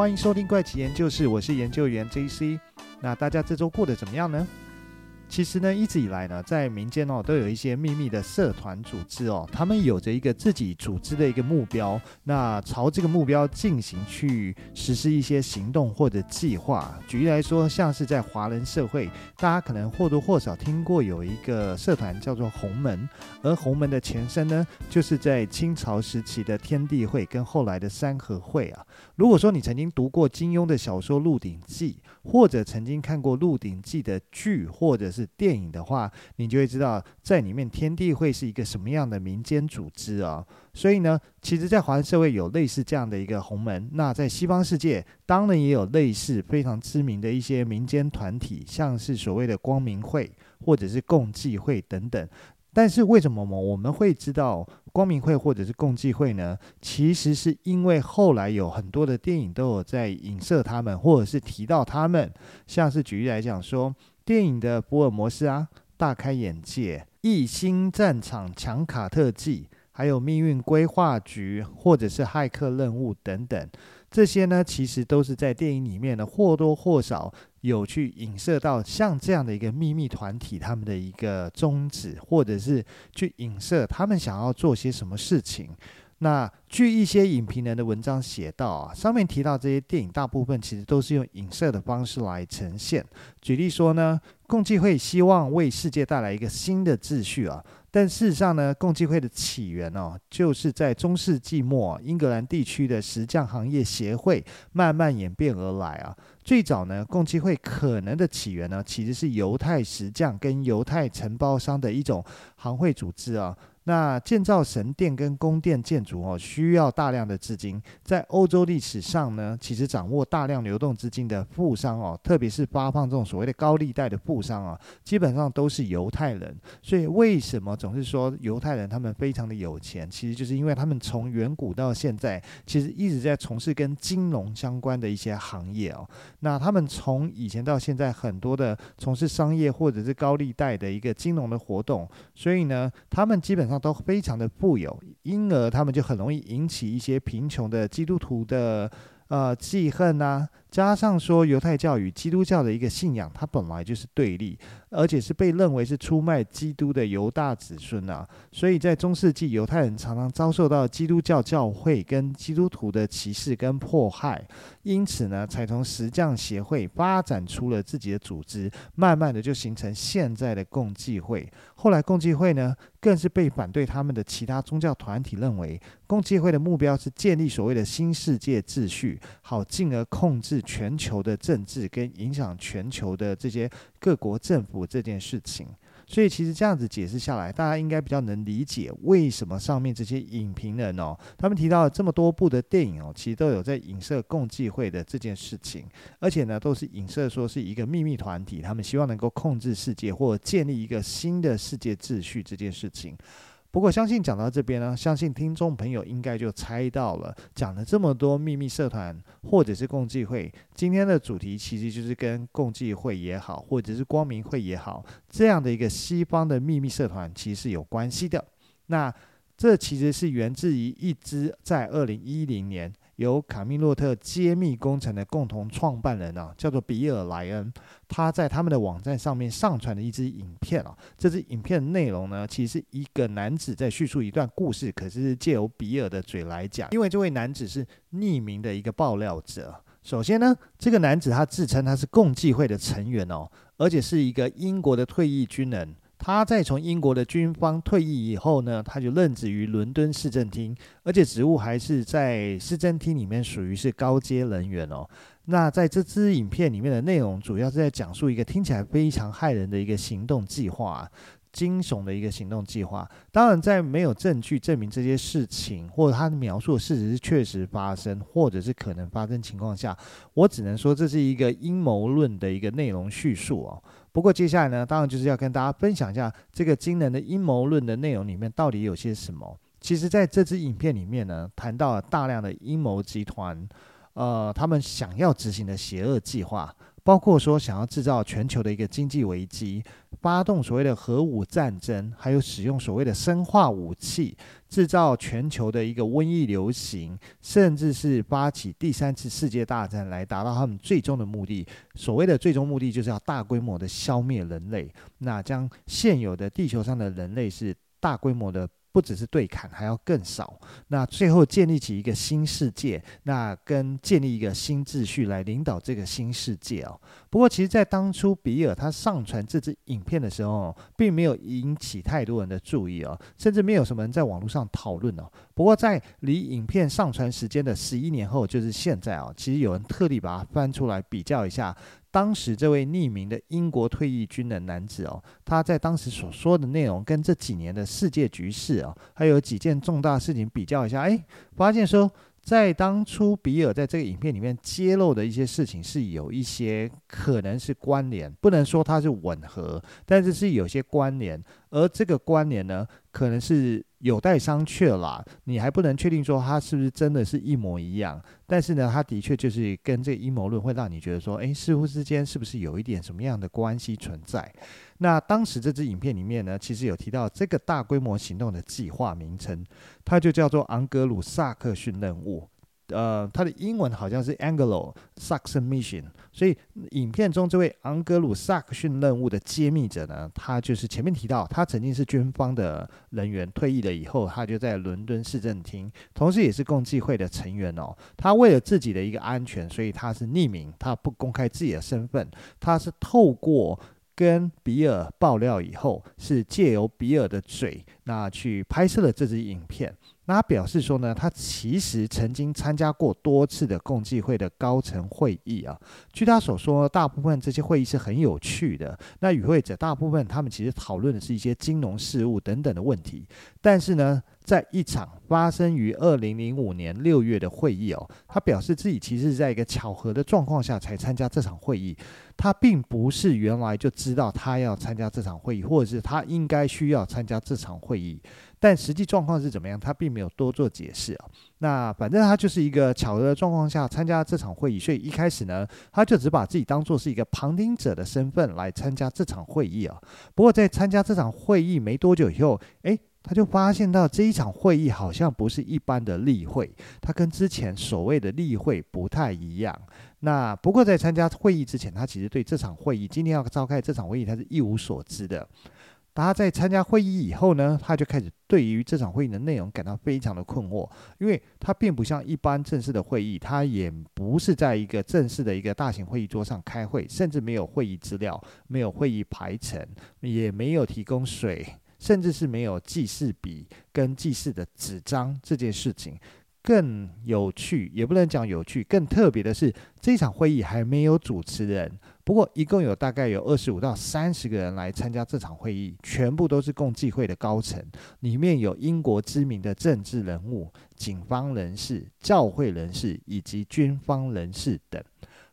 欢迎收听怪奇研究室，我是研究员 JC。那大家这周过得怎么样呢？其实呢，一直以来呢，在民间哦，都有一些秘密的社团组织哦，他们有着一个自己组织的一个目标，那朝这个目标进行去实施一些行动或者计划。举例来说，像是在华人社会，大家可能或多或少听过有一个社团叫做红门，而红门的前身呢，就是在清朝时期的天地会跟后来的三合会啊。如果说你曾经读过金庸的小说《鹿鼎记》，或者曾经看过《鹿鼎记》的剧，或者是电影的话，你就会知道在里面天地会是一个什么样的民间组织啊。所以呢，其实，在华人社会有类似这样的一个洪门。那在西方世界，当然也有类似非常知名的一些民间团体，像是所谓的光明会或者是共济会等等。但是为什么我们会知道光明会或者是共济会呢？其实是因为后来有很多的电影都有在影射他们，或者是提到他们，像是举例来讲说。电影的福尔摩斯啊，大开眼界，异星战场强卡特技，还有命运规划局，或者是骇客任务等等，这些呢，其实都是在电影里面呢，或多或少有去影射到像这样的一个秘密团体，他们的一个宗旨，或者是去影射他们想要做些什么事情。那据一些影评人的文章写到啊，上面提到这些电影大部分其实都是用影射的方式来呈现。举例说呢，共济会希望为世界带来一个新的秩序啊，但事实上呢，共济会的起源哦，就是在中世纪末英格兰地区的石匠行业协会慢慢演变而来啊。最早呢，共济会可能的起源呢，其实是犹太石匠跟犹太承包商的一种行会组织啊。那建造神殿跟宫殿建筑哦，需要大量的资金。在欧洲历史上呢，其实掌握大量流动资金的富商哦，特别是发放这种所谓的高利贷的富商啊，基本上都是犹太人。所以为什么总是说犹太人他们非常的有钱？其实就是因为他们从远古到现在，其实一直在从事跟金融相关的一些行业哦。那他们从以前到现在，很多的从事商业或者是高利贷的一个金融的活动，所以呢，他们基本上。都非常的富有，因而他们就很容易引起一些贫穷的基督徒的呃记恨呐、加上说犹太教与基督教的一个信仰，它本来就是对立，而且是被认为是出卖基督的犹大子孙啊。所以在中世纪，犹太人常常遭受到基督教教会跟基督徒的歧视跟迫害，因此呢，才从石匠协会发展出了自己的组织，慢慢的就形成现在的共济会。后来共济会呢，更是被反对他们的其他宗教团体认为，共济会的目标是建立所谓的新世界秩序，好进而控制。全球的政治跟影响全球的这些各国政府这件事情，所以其实这样子解释下来，大家应该比较能理解为什么上面这些影评人哦，他们提到了这么多部的电影哦，其实都有在影射共济会的这件事情，而且呢，都是影射说是一个秘密团体，他们希望能够控制世界或建立一个新的世界秩序这件事情。不过，相信讲到这边呢，相信听众朋友应该就猜到了，讲了这么多秘密社团或者是共济会，今天的主题其实就是跟共济会也好，或者是光明会也好，这样的一个西方的秘密社团其实是有关系的。那这其实是源自于一支在二零一零年。由卡密洛特揭秘工程的共同创办人啊，叫做比尔莱恩，他在他们的网站上面上传了一支影片啊。这支影片的内容呢，其实是一个男子在叙述一段故事，可是借由比尔的嘴来讲。因为这位男子是匿名的一个爆料者。首先呢，这个男子他自称他是共济会的成员哦，而且是一个英国的退役军人。他在从英国的军方退役以后呢，他就任职于伦敦市政厅，而且职务还是在市政厅里面属于是高阶人员哦。那在这支影片里面的内容，主要是在讲述一个听起来非常骇人的一个行动计划。惊悚的一个行动计划，当然在没有证据证明这些事情，或者他描述的事实是确实发生，或者是可能发生情况下，我只能说这是一个阴谋论的一个内容叙述哦。不过接下来呢，当然就是要跟大家分享一下这个惊人的阴谋论的内容里面到底有些什么。其实在这支影片里面呢，谈到了大量的阴谋集团，呃，他们想要执行的邪恶计划。包括说想要制造全球的一个经济危机，发动所谓的核武战争，还有使用所谓的生化武器，制造全球的一个瘟疫流行，甚至是发起第三次世界大战，来达到他们最终的目的。所谓的最终目的，就是要大规模的消灭人类，那将现有的地球上的人类是大规模的。不只是对砍，还要更少。那最后建立起一个新世界，那跟建立一个新秩序来领导这个新世界哦。不过，其实，在当初比尔他上传这支影片的时候，并没有引起太多人的注意哦，甚至没有什么人在网络上讨论哦。不过，在离影片上传时间的十一年后，就是现在哦，其实有人特地把它翻出来比较一下。当时这位匿名的英国退役军人男子哦，他在当时所说的内容跟这几年的世界局势哦，还有几件重大事情比较一下，哎，发现说。在当初比尔在这个影片里面揭露的一些事情是有一些可能是关联，不能说它是吻合，但是是有些关联，而这个关联呢，可能是有待商榷啦。你还不能确定说它是不是真的是一模一样，但是呢，它的确就是跟这个阴谋论会让你觉得说，诶，似乎之间是不是有一点什么样的关系存在？那当时这支影片里面呢，其实有提到这个大规模行动的计划名称，它就叫做昂格鲁萨克逊任务。呃，它的英文好像是 Anglo-Saxon Mission。所以影片中这位昂格鲁萨克逊任务的揭秘者呢，他就是前面提到，他曾经是军方的人员，退役了以后，他就在伦敦市政厅，同时也是共济会的成员哦。他为了自己的一个安全，所以他是匿名，他不公开自己的身份，他是透过。跟比尔爆料以后，是借由比尔的嘴，那去拍摄了这支影片。他表示说呢，他其实曾经参加过多次的共济会的高层会议啊。据他所说，大部分这些会议是很有趣的。那与会者大部分他们其实讨论的是一些金融事务等等的问题。但是呢，在一场发生于二零零五年六月的会议哦，他表示自己其实是在一个巧合的状况下才参加这场会议。他并不是原来就知道他要参加这场会议，或者是他应该需要参加这场会议，但实际状况是怎么样，他并没有多做解释啊。那反正他就是一个巧合的状况下参加这场会议，所以一开始呢，他就只把自己当做是一个旁听者的身份来参加这场会议啊。不过在参加这场会议没多久以后，诶，他就发现到这一场会议好像不是一般的例会，他跟之前所谓的例会不太一样。那不过在参加会议之前，他其实对这场会议今天要召开这场会议，他是一无所知的。他在参加会议以后呢，他就开始对于这场会议的内容感到非常的困惑，因为他并不像一般正式的会议，他也不是在一个正式的一个大型会议桌上开会，甚至没有会议资料，没有会议排程，也没有提供水，甚至是没有记事笔跟记事的纸张这件事情。更有趣，也不能讲有趣，更特别的是，这场会议还没有主持人。不过，一共有大概有二十五到三十个人来参加这场会议，全部都是共济会的高层，里面有英国知名的政治人物、警方人士、教会人士以及军方人士等。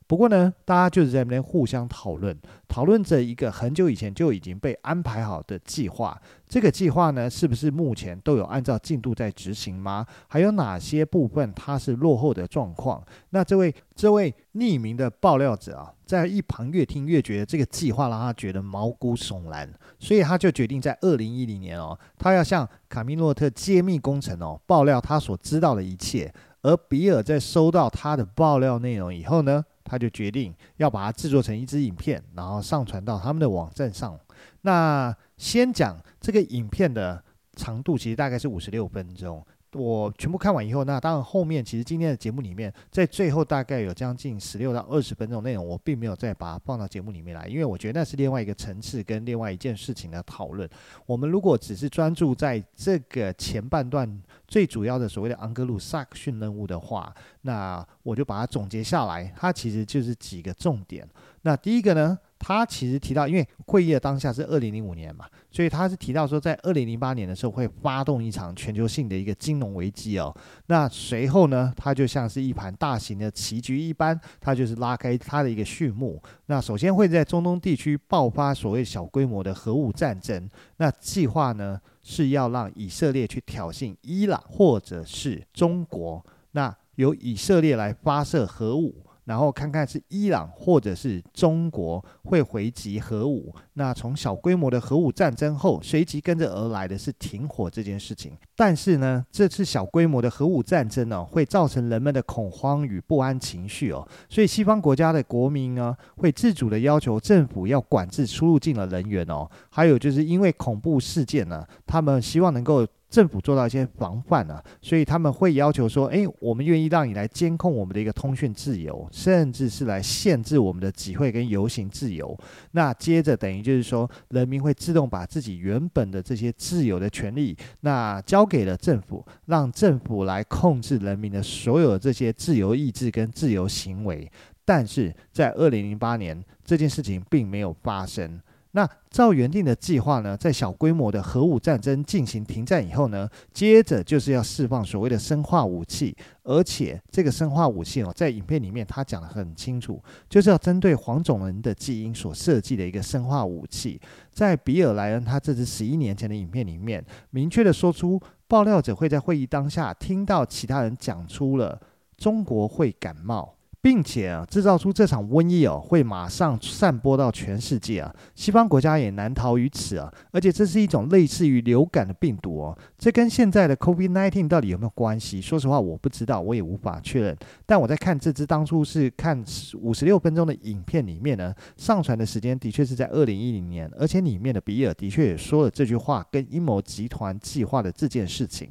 不过呢，大家就是在那边互相讨论，讨论着一个很久以前就已经被安排好的计划。这个计划呢，是不是目前都有按照进度在执行吗？还有哪些部分它是落后的状况？那这位这位匿名的爆料者啊，在一旁越听越觉得这个计划让他觉得毛骨悚然，所以他就决定在二零一零年哦，他要向卡米洛特揭秘工程哦，爆料他所知道的一切。而比尔在收到他的爆料内容以后呢，他就决定要把它制作成一支影片，然后上传到他们的网站上。那先讲这个影片的长度，其实大概是五十六分钟。我全部看完以后，那当然后面其实今天的节目里面，在最后大概有将近十六到二十分钟内容，我并没有再把它放到节目里面来，因为我觉得那是另外一个层次跟另外一件事情的讨论。我们如果只是专注在这个前半段最主要的所谓的昂格鲁萨克逊任务的话，那我就把它总结下来，它其实就是几个重点。那第一个呢，它其实提到，因为会议的当下是二零零五年嘛，所以它是提到说，在二零零八年的时候会发动一场全球性的一个金融危机哦。那随后呢，它就像是一盘大型的棋局一般，它就是拉开它的一个序幕。那首先会在中东地区爆发所谓小规模的核武战争。那计划呢是要让以色列去挑衅伊朗或者是中国，那由以色列来发射核武。然后看看是伊朗或者是中国会回击核武。那从小规模的核武战争后，随即跟着而来的是停火这件事情。但是呢，这次小规模的核武战争呢，会造成人们的恐慌与不安情绪哦。所以西方国家的国民呢，会自主的要求政府要管制出入境的人员哦。还有就是因为恐怖事件呢，他们希望能够。政府做到一些防范啊，所以他们会要求说：“诶，我们愿意让你来监控我们的一个通讯自由，甚至是来限制我们的集会跟游行自由。”那接着等于就是说，人民会自动把自己原本的这些自由的权利，那交给了政府，让政府来控制人民的所有这些自由意志跟自由行为。但是在二零零八年，这件事情并没有发生。那照原定的计划呢，在小规模的核武战争进行停战以后呢，接着就是要释放所谓的生化武器，而且这个生化武器哦，在影片里面他讲得很清楚，就是要针对黄种人的基因所设计的一个生化武器。在比尔莱恩他这支十一年前的影片里面，明确的说出爆料者会在会议当下听到其他人讲出了中国会感冒。并且啊，制造出这场瘟疫哦，会马上散播到全世界啊，西方国家也难逃于此啊。而且这是一种类似于流感的病毒哦，这跟现在的 COVID-19 到底有没有关系？说实话，我不知道，我也无法确认。但我在看这支当初是看五十六分钟的影片里面呢，上传的时间的确是在二零一零年，而且里面的比尔的确也说了这句话跟阴谋集团计划的这件事情。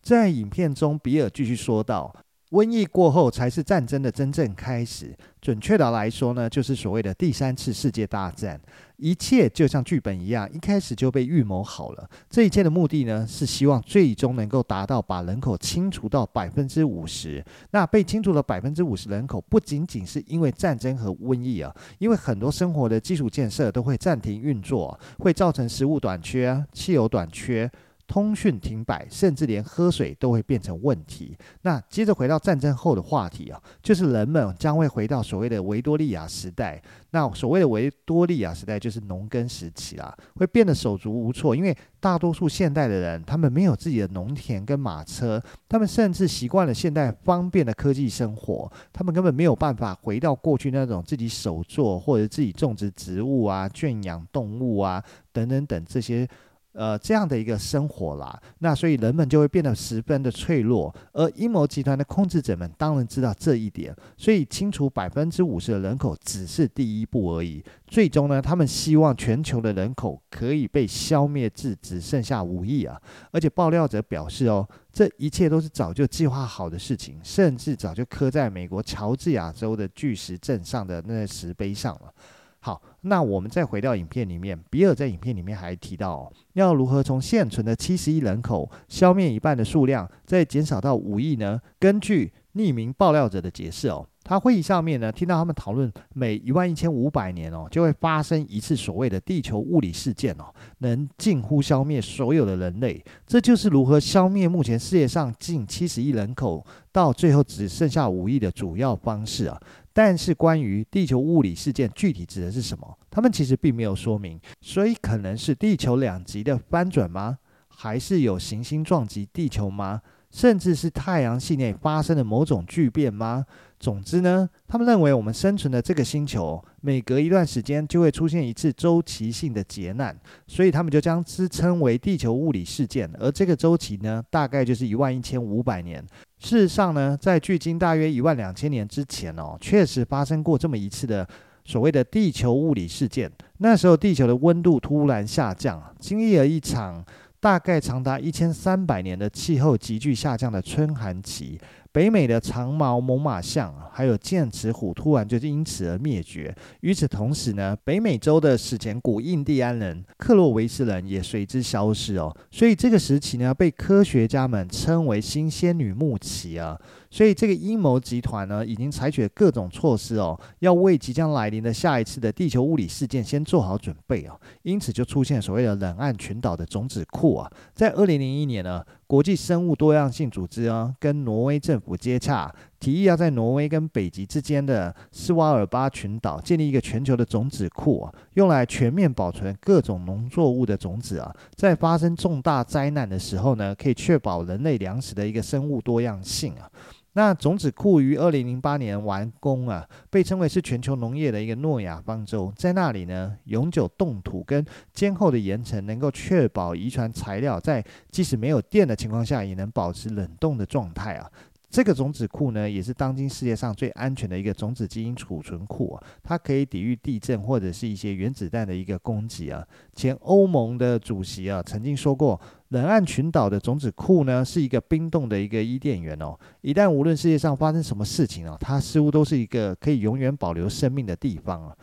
在影片中，比尔继续说道。瘟疫过后才是战争的真正开始。准确的来说呢，就是所谓的第三次世界大战。一切就像剧本一样，一开始就被预谋好了。这一切的目的呢，是希望最终能够达到把人口清除到百分之五十。那被清除了百分之五十人口，不仅仅是因为战争和瘟疫啊，因为很多生活的基础建设都会暂停运作，会造成食物短缺、汽油短缺。通讯停摆，甚至连喝水都会变成问题。那接着回到战争后的话题啊，就是人们将会回到所谓的维多利亚时代。那所谓的维多利亚时代就是农耕时期啦，会变得手足无措，因为大多数现代的人他们没有自己的农田跟马车，他们甚至习惯了现代方便的科技生活，他们根本没有办法回到过去那种自己手作或者自己种植植物啊、圈养动物啊等等等这些。呃，这样的一个生活啦，那所以人们就会变得十分的脆弱，而阴谋集团的控制者们当然知道这一点，所以清除百分之五十的人口只是第一步而已。最终呢，他们希望全球的人口可以被消灭至只剩下五亿啊！而且爆料者表示哦，这一切都是早就计划好的事情，甚至早就刻在美国乔治亚州的巨石阵上的那石碑上了。好，那我们再回到影片里面，比尔在影片里面还提到，要如何从现存的七十亿人口消灭一半的数量，再减少到五亿呢？根据匿名爆料者的解释哦，他会议上面呢，听到他们讨论每一万一千五百年哦，就会发生一次所谓的地球物理事件哦，能近乎消灭所有的人类。这就是如何消灭目前世界上近七十亿人口，到最后只剩下五亿的主要方式啊。但是关于地球物理事件具体指的是什么？他们其实并没有说明，所以可能是地球两极的翻转吗？还是有行星撞击地球吗？甚至是太阳系内发生的某种巨变吗？总之呢，他们认为我们生存的这个星球，每隔一段时间就会出现一次周期性的劫难，所以他们就将之称为地球物理事件。而这个周期呢，大概就是一万一千五百年。事实上呢，在距今大约一万两千年之前哦，确实发生过这么一次的所谓的地球物理事件。那时候地球的温度突然下降，经历了一场大概长达一千三百年的气候急剧下降的春寒期。北美的长毛猛犸象，还有剑齿虎，突然就因此而灭绝。与此同时呢，北美洲的史前古印第安人克洛维斯人也随之消失哦。所以这个时期呢，被科学家们称为新仙女木期啊。所以这个阴谋集团呢，已经采取了各种措施哦，要为即将来临的下一次的地球物理事件先做好准备哦。因此就出现所谓的冷暗群岛的种子库啊。在二零零一年呢，国际生物多样性组织啊，跟挪威政府接洽，提议要在挪威跟北极之间的斯瓦尔巴群岛建立一个全球的种子库啊，用来全面保存各种农作物的种子啊，在发生重大灾难的时候呢，可以确保人类粮食的一个生物多样性啊。那种子库于二零零八年完工啊，被称为是全球农业的一个诺亚方舟。在那里呢，永久冻土跟坚厚的岩层能够确保遗传材料在即使没有电的情况下，也能保持冷冻的状态啊。这个种子库呢，也是当今世界上最安全的一个种子基因储存库啊，它可以抵御地震或者是一些原子弹的一个攻击啊。前欧盟的主席啊，曾经说过，冷岸群岛的种子库呢，是一个冰冻的一个伊甸园哦。一旦无论世界上发生什么事情啊，它似乎都是一个可以永远保留生命的地方啊。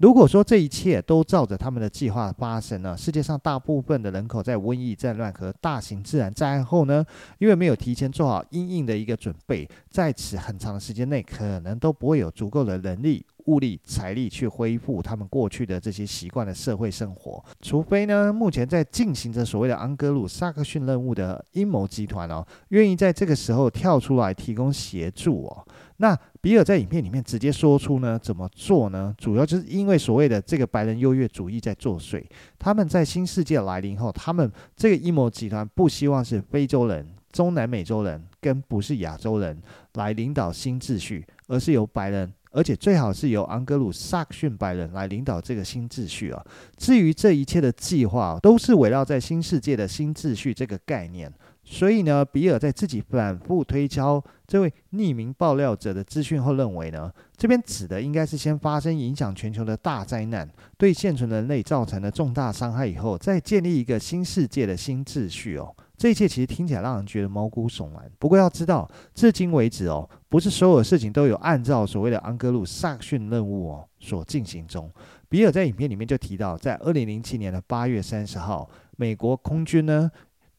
如果说这一切都照着他们的计划发生呢，世界上大部分的人口在瘟疫、战乱和大型自然灾害后呢，因为没有提前做好因应的一个准备，在此很长的时间内，可能都不会有足够的人力、物力、财力去恢复他们过去的这些习惯的社会生活。除非呢，目前在进行着所谓的安哥鲁萨克逊任务的阴谋集团哦，愿意在这个时候跳出来提供协助哦。那比尔在影片里面直接说出呢，怎么做呢？主要就是因为所谓的这个白人优越主义在作祟。他们在新世界来临后，他们这个阴谋集团不希望是非洲人、中南美洲人跟不是亚洲人来领导新秩序，而是由白人，而且最好是由安格鲁萨克逊白人来领导这个新秩序啊。至于这一切的计划，都是围绕在新世界的新秩序这个概念。所以呢，比尔在自己反复推敲这位匿名爆料者的资讯后，认为呢，这边指的应该是先发生影响全球的大灾难，对现存人类造成了重大伤害以后，再建立一个新世界的新秩序哦。这一切其实听起来让人觉得毛骨悚然。不过要知道，至今为止哦，不是所有事情都有按照所谓的安格鲁萨克逊任务哦所进行中。比尔在影片里面就提到，在二零零七年的八月三十号，美国空军呢。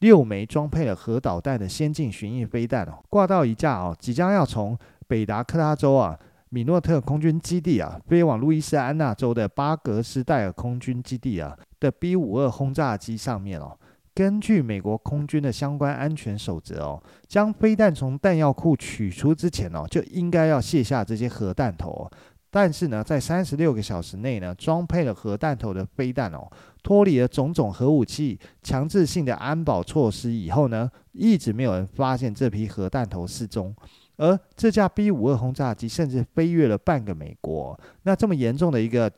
六枚装配了核导弹的先进巡弋飞弹哦，挂到一架哦，即将要从北达科他州啊米诺特空军基地啊飞往路易斯安那州的巴格斯戴尔空军基地啊的 B 五二轰炸机上面哦。根据美国空军的相关安全守则哦，将飞弹从弹药库取出之前哦，就应该要卸下这些核弹头哦。但是呢，在三十六个小时内呢，装配了核弹头的飞弹哦，脱离了种种核武器强制性的安保措施以后呢，一直没有人发现这批核弹头失踪，而这架 B 五二轰炸机甚至飞越了半个美国。那这么严重的一个。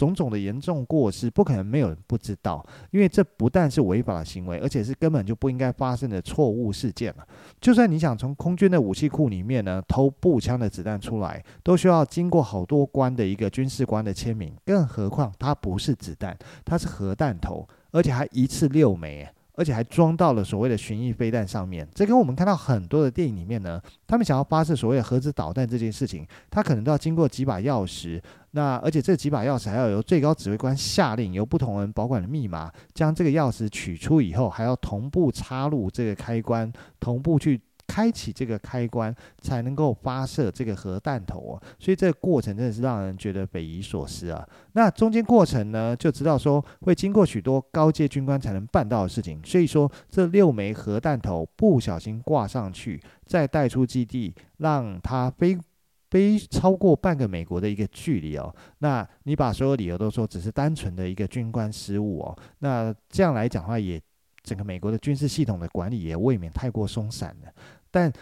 种种的严重过失，不可能没有人不知道，因为这不但是违法的行为，而且是根本就不应该发生的错误事件了。就算你想从空军的武器库里面呢偷步枪的子弹出来，都需要经过好多关的一个军事官的签名，更何况它不是子弹，它是核弹头，而且还一次六枚。而且还装到了所谓的巡弋飞弹上面，这跟我们看到很多的电影里面呢，他们想要发射所谓的核子导弹这件事情，它可能都要经过几把钥匙，那而且这几把钥匙还要由最高指挥官下令，由不同人保管的密码，将这个钥匙取出以后，还要同步插入这个开关，同步去。开启这个开关才能够发射这个核弹头哦，所以这个过程真的是让人觉得匪夷所思啊。那中间过程呢，就知道说会经过许多高阶军官才能办到的事情。所以说这六枚核弹头不小心挂上去，再带出基地，让它飞飞超过半个美国的一个距离哦。那你把所有理由都说只是单纯的一个军官失误哦，那这样来讲的话，也整个美国的军事系统的管理也未免太过松散了。但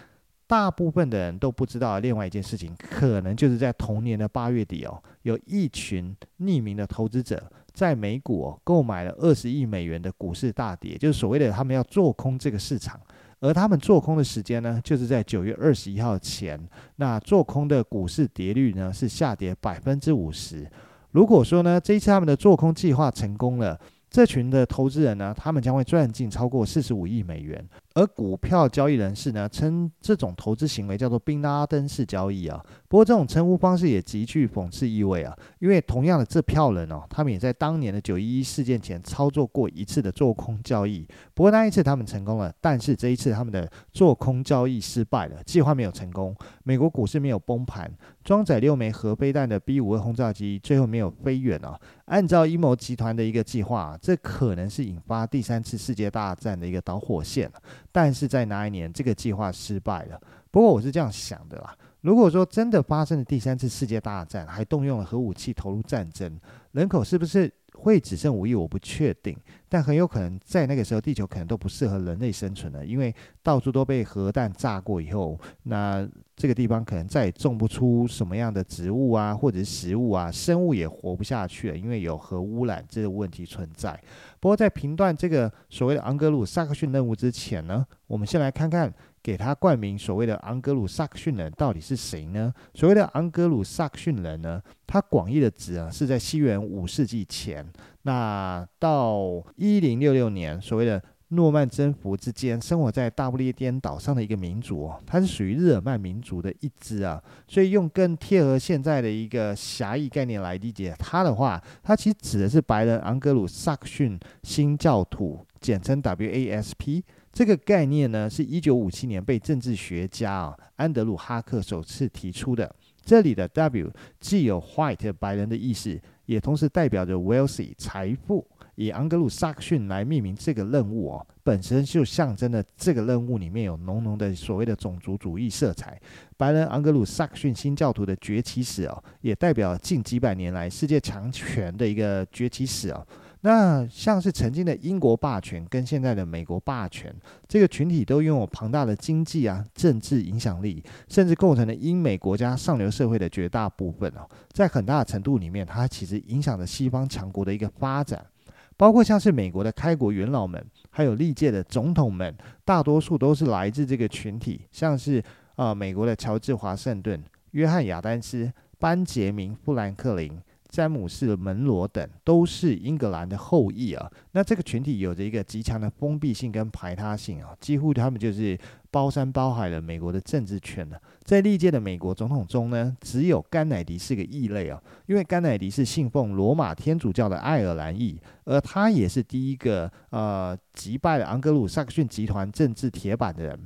大部分的人都不知道另外一件事情，可能就是在同年的八月底哦，有一群匿名的投资者在美股购买了二十亿美元的股市大跌，就是所谓的他们要做空这个市场，而他们做空的时间呢，就是在九月二十一号前。那做空的股市跌率呢是下跌百分之五十。如果说呢这一次他们的做空计划成功了，这群的投资人呢，他们将会赚进超过四十五亿美元。而股票交易人士呢，称这种投资行为叫做宾拉登式交易啊。不过这种称呼方式也极具讽刺意味啊，因为同样的这票人哦，他们也在当年的九一一事件前操作过一次的做空交易。不过那一次他们成功了，但是这一次他们的做空交易失败了，计划没有成功，美国股市没有崩盘，装载六枚核飞弹的 B 五二轰炸机最后没有飞远啊。按照阴谋集团的一个计划，这可能是引发第三次世界大战的一个导火线。但是在哪一年，这个计划失败了？不过我是这样想的啦，如果说真的发生了第三次世界大战，还动用了核武器投入战争，人口是不是会只剩五亿，我不确定，但很有可能在那个时候，地球可能都不适合人类生存了，因为到处都被核弹炸过以后，那这个地方可能再也种不出什么样的植物啊，或者是食物啊，生物也活不下去了，因为有核污染这个问题存在。不过在评断这个所谓的昂格鲁萨克逊任务之前呢，我们先来看看。给他冠名所谓的昂格鲁萨克逊人到底是谁呢？所谓的昂格鲁萨克逊人呢，他广义的指啊是在西元五世纪前，那到一零六六年所谓的诺曼征服之间，生活在大不列颠岛上的一个民族，它是属于日耳曼民族的一支啊，所以用更贴合现在的一个狭义概念来理解它的话，它其实指的是白人昂格鲁萨克逊新教徒，简称 WASP。这个概念呢，是一九五七年被政治学家啊安德鲁哈克首次提出的。这里的 W 既有 white 白人的意思，也同时代表着 wealthy 财富。以昂格鲁萨克逊来命名这个任务哦，本身就象征了这个任务里面有浓浓的所谓的种族主义色彩。白人昂格鲁萨克逊新教徒的崛起史哦，也代表近几百年来世界强权的一个崛起史哦。那像是曾经的英国霸权跟现在的美国霸权，这个群体都拥有庞大的经济啊、政治影响力，甚至构成了英美国家上流社会的绝大部分哦。在很大的程度里面，它其实影响着西方强国的一个发展，包括像是美国的开国元老们，还有历届的总统们，大多数都是来自这个群体，像是啊、美国的乔治华盛顿、约翰亚丹斯、班杰明富兰克林。詹姆士·门罗等都是英格兰的后裔啊，那这个群体有着一个极强的封闭性跟排他性啊，几乎他们就是包山包海了美国的政治圈了。在历届的美国总统中呢，只有甘乃迪是个异类啊，因为甘乃迪是信奉罗马天主教的爱尔兰裔，而他也是第一个呃击败了昂格鲁萨克逊集团政治铁板的人。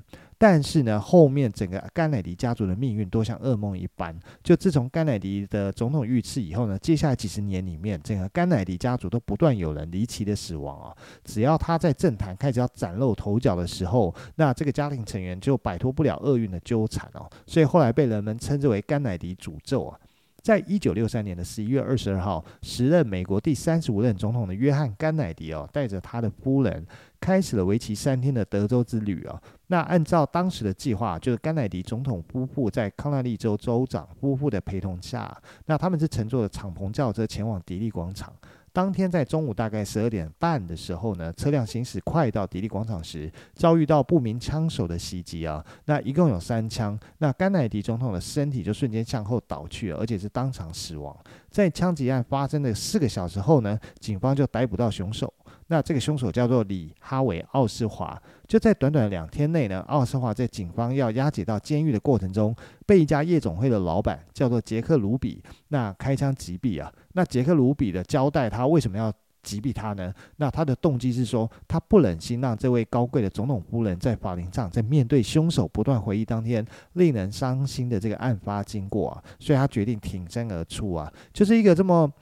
但是呢，后面整个甘乃迪家族的命运都像噩梦一般。就自从甘乃迪的总统遇刺以后呢，接下来几十年里面，整个甘乃迪家族都不断有人离奇的死亡啊。只要他在政坛开始要崭露头角的时候，那这个家庭成员就摆脱不了厄运的纠缠哦。所以后来被人们称之为甘乃迪诅咒啊。在一九六三年的十一月二十二号，时任美国第三十五任总统的约翰·甘乃迪哦，带着他的夫人开始了为期三天的德州之旅哦。那按照当时的计划，就是甘乃迪总统夫妇在康纳利州州长夫妇的陪同下，那他们是乘坐的敞篷轿车前往迪利广场。当天在中午大概十二点半的时候呢，车辆行驶快到迪利广场时，遭遇到不明枪手的袭击啊。那一共有三枪，那甘乃迪总统的身体就瞬间向后倒去，而且是当场死亡。在枪击案发生的四个小时后呢，警方就逮捕到凶手。那这个凶手叫做李哈维·奥斯华。就在短短两天内呢，奥斯华在警方要押解到监狱的过程中，被一家夜总会的老板叫做杰克·卢比那开枪击毙啊。那杰克·卢比的交代，他为什么要击毙他呢？那他的动机是说，他不忍心让这位高贵的总统夫人在法庭上，在面对凶手不断回忆当天令人伤心的这个案发经过啊，所以他决定挺身而出啊，就是一个这么。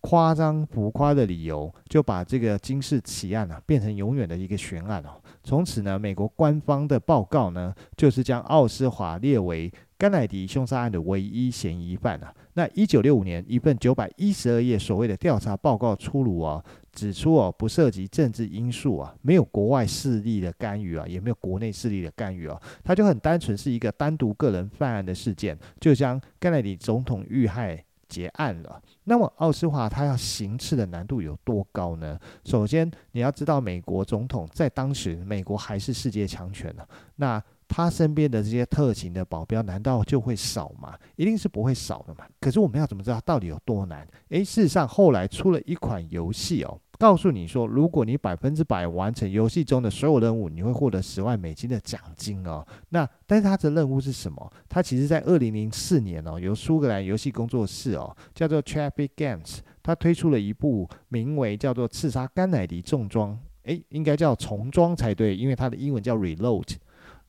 夸张浮夸的理由，就把这个惊世奇案啊变成永远的一个悬案哦。从此呢，美国官方的报告呢，就是将奥斯华列为甘乃迪凶杀案的唯一嫌疑犯啊。那一九六五年，一份九百一十二页所谓的调查报告出炉啊，指出哦，不涉及政治因素啊，没有国外势力的干预啊，也没有国内势力的干预啊，它就很单纯是一个单独个人犯案的事件，就将甘乃迪总统遇害。结案了。那么奥斯华他要行刺的难度有多高呢？首先你要知道，美国总统在当时美国还是世界强权呢。那他身边的这些特勤的保镖难道就会少吗？一定是不会少的嘛。可是我们要怎么知道到底有多难？诶，事实上后来出了一款游戏哦。告诉你说，如果你百分之百完成游戏中的所有任务，你会获得十万美金的奖金哦。那但是它的任务是什么？它其实在二零零四年哦，由苏格兰游戏工作室哦，叫做 Traffic Games，它推出了一部名为叫做《刺杀甘乃迪重装》，诶，应该叫重装才对，因为它的英文叫 Reload。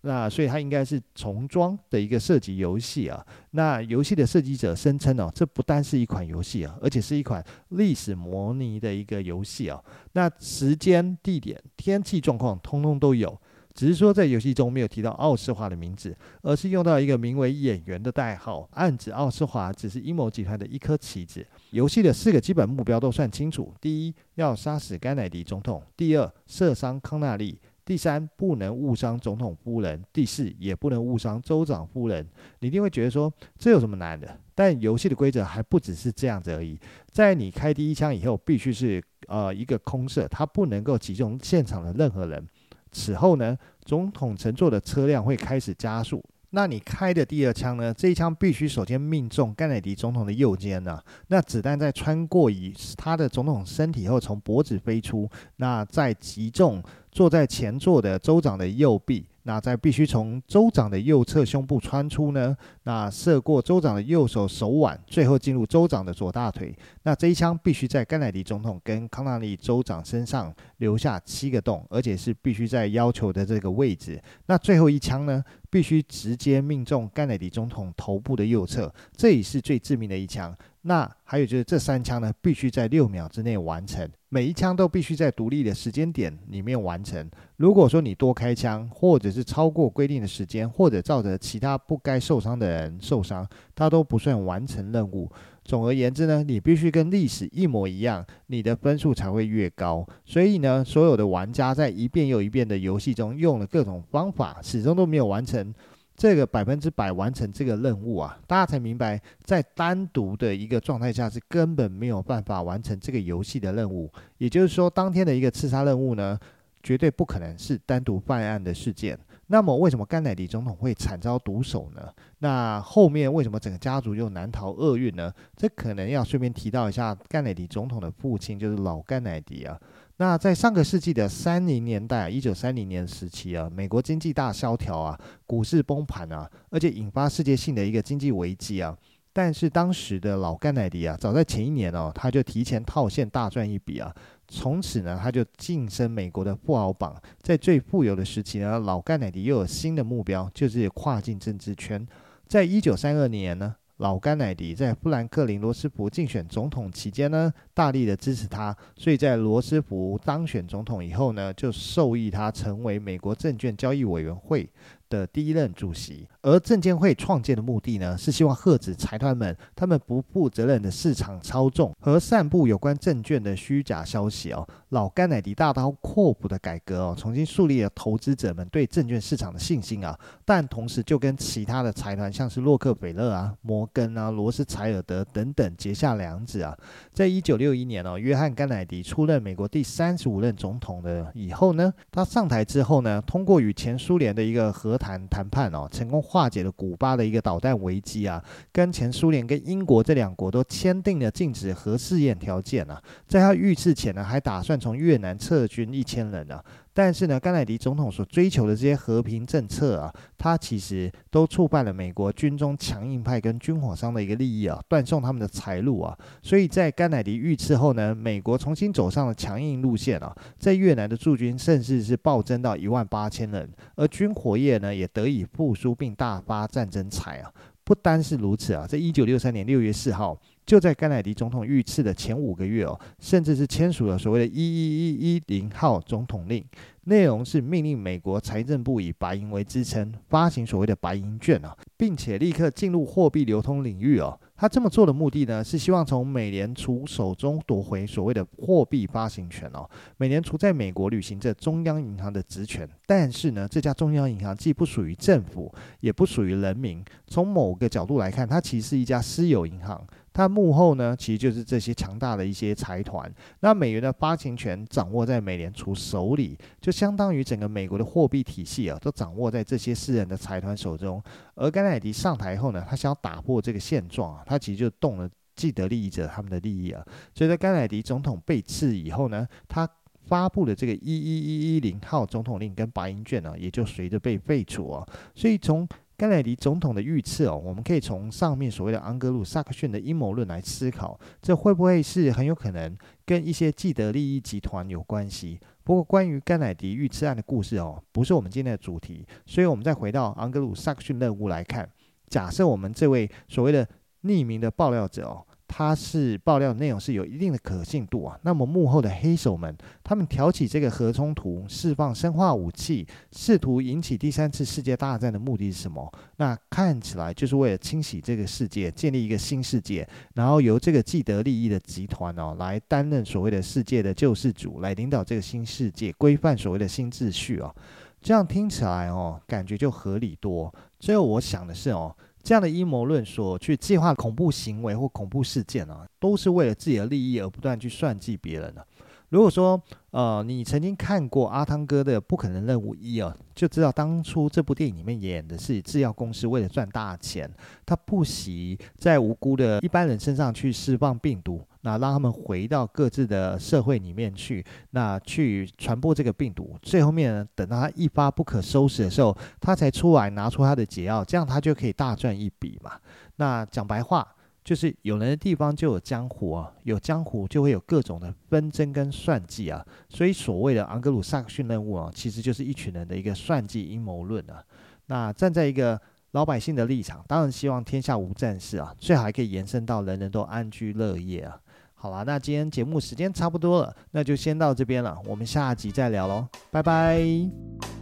那所以它应该是重装的一个射击游戏啊。那游戏的设计者声称哦，这不单是一款游戏啊，而且是一款历史模拟的一个游戏啊。那时间、地点、天气状况通通都有。只是说在游戏中没有提到奥斯华的名字，而是用到一个名为演员的代号，暗指奥斯华只是阴谋集团的一颗棋子。游戏的四个基本目标都算清楚：第一，要杀死甘乃迪总统；第二，射伤康纳利。第三，不能误伤总统夫人；第四，也不能误伤州长夫人。你一定会觉得说，这有什么难的？但游戏的规则还不只是这样子而已。在你开第一枪以后，必须是呃一个空射，它不能够击中现场的任何人。此后呢，总统乘坐的车辆会开始加速。那你开的第二枪呢？这一枪必须首先命中甘乃迪总统的右肩呐、那子弹在穿过以他的总统身体后，从脖子飞出，那再击中。坐在前座的州长的右臂，那再必须从州长的右侧胸部穿出呢，那射过州长的右手手腕，最后进入州长的左大腿。那这一枪必须在甘乃迪总统跟康纳利州长身上留下七个洞，而且是必须在要求的这个位置。那最后一枪呢，必须直接命中甘乃迪总统头部的右侧，这也是最致命的一枪。那还有就是这三枪呢，必须在六秒之内完成，每一枪都必须在独立的时间点里面完成。如果说你多开枪，或者是超过规定的时间，或者造着其他不该受伤的人受伤，他都不算完成任务。总而言之呢，你必须跟历史一模一样，你的分数才会越高。所以呢，所有的玩家在一遍又一遍的游戏中用了各种方法，始终都没有完成。这个百分之百完成这个任务啊，大家才明白，在单独的一个状态下是根本没有办法完成这个游戏的任务。也就是说，当天的一个刺杀任务呢，绝对不可能是单独办案的事件。那么，为什么甘乃迪总统会惨遭毒手呢？那后面为什么整个家族又难逃厄运呢？这可能要顺便提到一下，甘乃迪总统的父亲就是老甘乃迪啊。那在上个世纪的三零年代，一九三零年时期啊，美国经济大萧条啊，股市崩盘啊，而且引发世界性的一个经济危机啊。但是当时的老甘乃迪啊，早在前一年哦，他就提前套现大赚一笔啊，从此呢，他就晋升美国的富豪榜。在最富有的时期呢，老甘乃迪又有新的目标，就是跨进政治圈。在一九三二年呢。老甘乃迪在富兰克林·罗斯福竞选总统期间呢，大力的支持他，所以在罗斯福当选总统以后呢，就授意他成为美国证券交易委员会的第一任主席，而证监会创建的目的呢，是希望遏止财团们他们不负责任的市场操纵和散布有关证券的虚假消息哦。老甘乃迪大刀阔斧的改革哦，重新树立了投资者们对证券市场的信心啊。但同时就跟其他的财团，像是洛克菲勒啊、摩根啊、罗斯柴尔德等等结下梁子啊。在一九六一年哦，约翰甘乃迪出任美国第三十五任总统的以后呢，他上台之后呢，通过与前苏联的一个和谈谈判哦，成功化解了古巴的一个导弹危机啊，跟前苏联跟英国这两国都签订了禁止核试验条件啊，在他遇刺前呢，还打算从越南撤军一千人呢。但是呢，甘乃迪总统所追求的这些和平政策啊，他其实都触犯了美国军中强硬派跟军火商的一个利益啊，断送他们的财路啊。所以在甘乃迪遇刺后呢，美国重新走上了强硬路线啊，在越南的驻军甚至是暴增到一万八千人，而军火业呢也得以复苏并大发战争财啊。不单是如此啊，在一九六三年六月四号，就在甘乃迪总统遇刺的前五个月哦，甚至是签署了所谓的“一一一一零号”总统令，内容是命令美国财政部以白银为支撑，发行所谓的白银券啊，并且立刻进入货币流通领域哦。他这么做的目的呢，是希望从美联储手中夺回所谓的货币发行权哦。美联储在美国履行着中央银行的职权，但是呢，这家中央银行既不属于政府，也不属于人民。从某个角度来看，它其实是一家私有银行。它幕后呢，其实就是这些强大的一些财团。那美元的发行权掌握在美联储手里，就相当于整个美国的货币体系啊，都掌握在这些私人的财团手中。而甘乃迪上台后呢，他想要打破这个现状啊，他其实就动了既得利益者他们的利益啊。所以在甘乃迪总统被刺以后呢，他发布的这个一一一一零号总统令跟白银券呢，也就随着被废除啊。所以从甘乃迪总统的遇刺哦，我们可以从上面所谓的安格鲁萨克逊的阴谋论来思考，这会不会是很有可能跟一些既得利益集团有关系？不过，关于甘乃迪遇刺案的故事哦，不是我们今天的主题，所以我们再回到安格鲁萨克逊任务来看。假设我们这位所谓的匿名的爆料者哦，它是爆料内容是有一定的可信度啊。那么幕后的黑手们，他们挑起这个核冲突、释放生化武器，试图引起第三次世界大战的目的是什么？那看起来就是为了清洗这个世界，建立一个新世界，然后由这个既得利益的集团哦来担任所谓的世界的救世主，来领导这个新世界，规范所谓的新秩序哦。这样听起来哦，感觉就合理多。最后我想的是哦。这样的阴谋论所去计划恐怖行为或恐怖事件啊，都是为了自己的利益而不断去算计别人的。如果说，呃，你曾经看过阿汤哥的《不可能任务一》啊，就知道当初这部电影里面演的是制药公司为了赚大钱，他不惜在无辜的一般人身上去释放病毒，那让他们回到各自的社会里面去，那去传播这个病毒。最后面呢，等到他一发不可收拾的时候，他才出来拿出他的解药，这样他就可以大赚一笔嘛。那讲白话。就是有人的地方就有江湖啊，有江湖就会有各种的纷争跟算计啊，所以所谓的昂格鲁萨克逊任务啊，其实就是一群人的一个算计阴谋论啊。那站在一个老百姓的立场，当然希望天下无战事啊，最好还可以延伸到人人都安居乐业啊。好啦，那今天节目时间差不多了，那就先到这边了，我们下集再聊喽，拜拜。